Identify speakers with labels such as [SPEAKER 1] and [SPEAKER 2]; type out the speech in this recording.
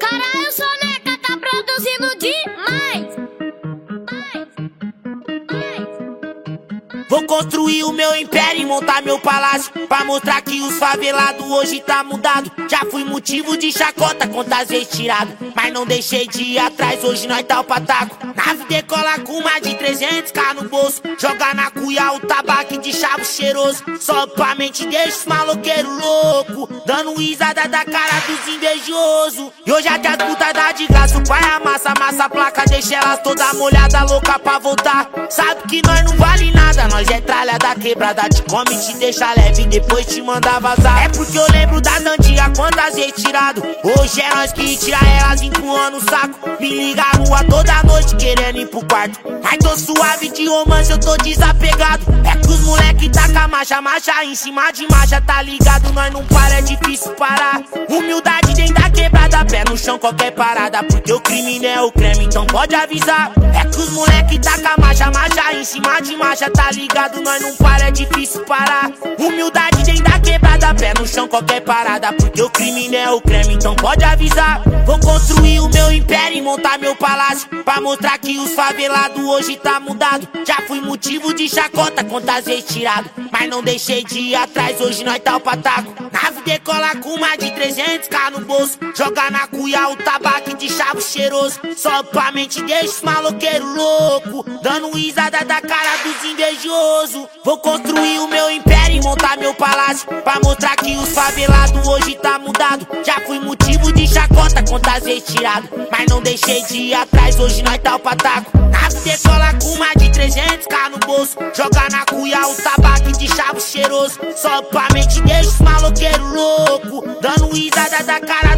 [SPEAKER 1] Caralho, Soneca tá
[SPEAKER 2] Vou construir o meu império e montar meu palácio. Pra mostrar que os favelados hoje tá mudado. Já fui motivo de chacota, contas vezes tirado Mas não deixei de ir atrás, hoje nós tá o pataco. Nave decola com mais de 300k no bolso. Joga na cuia o tabaco de chavo cheiroso. Só pra mente deixa os maloqueiros louco. Dando risada da cara dos invejosos E hoje até as putas dá de graça. O pai amassa, amassa a placa Deixa elas toda molhada, louca pra voltar. Sabe que nós não vale nada, nós nós é tralha da quebrada, te come, te deixa leve, depois te manda vazar. É porque eu lembro das antigas, quantas retirado. Hoje é nós que tira elas empurrando o saco. Me liga a rua toda noite querendo ir pro quarto. Mas tô suave de romance, eu tô desapegado. É que os moleque tá com a marcha, marcha em cima de marcha, tá ligado? Nós não para, é difícil parar. Humildade dentro da quebrada, pé no chão, qualquer parada. Porque o crime não é o creme, então pode avisar. É que os moleque tá em cima de marcha, tá ligado? nós não para, é difícil parar. Humildade dentro da quebrada, pé no chão, qualquer parada. Porque o crime não é o creme, então pode avisar. Vou construir o meu império e montar meu palácio. Pra mostrar que os favelados hoje tá mudado. Já fui motivo de chacota, quantas vezes tirado. Mas não deixei de ir atrás, hoje nós tá o pataco. Nave decola com mais de 300k no bolso. Joga na cuia o tabaco de chavo cheiroso. Só pra mente deixa os maloqueiros louco. Dando risada da cara dos invejosos. Vou construir o meu império palácio. Pra mostrar que os favelados hoje tá mudado. Já fui motivo de chacota, contas vezes tirado. Mas não deixei de ir atrás, hoje nós tá o pataco. Nave decola com mais de 300k no bolso. Joga na cuia o tabaco de chavo cheiroso. Só pra mente deixa os maloqueiros louco. Dando risada da cara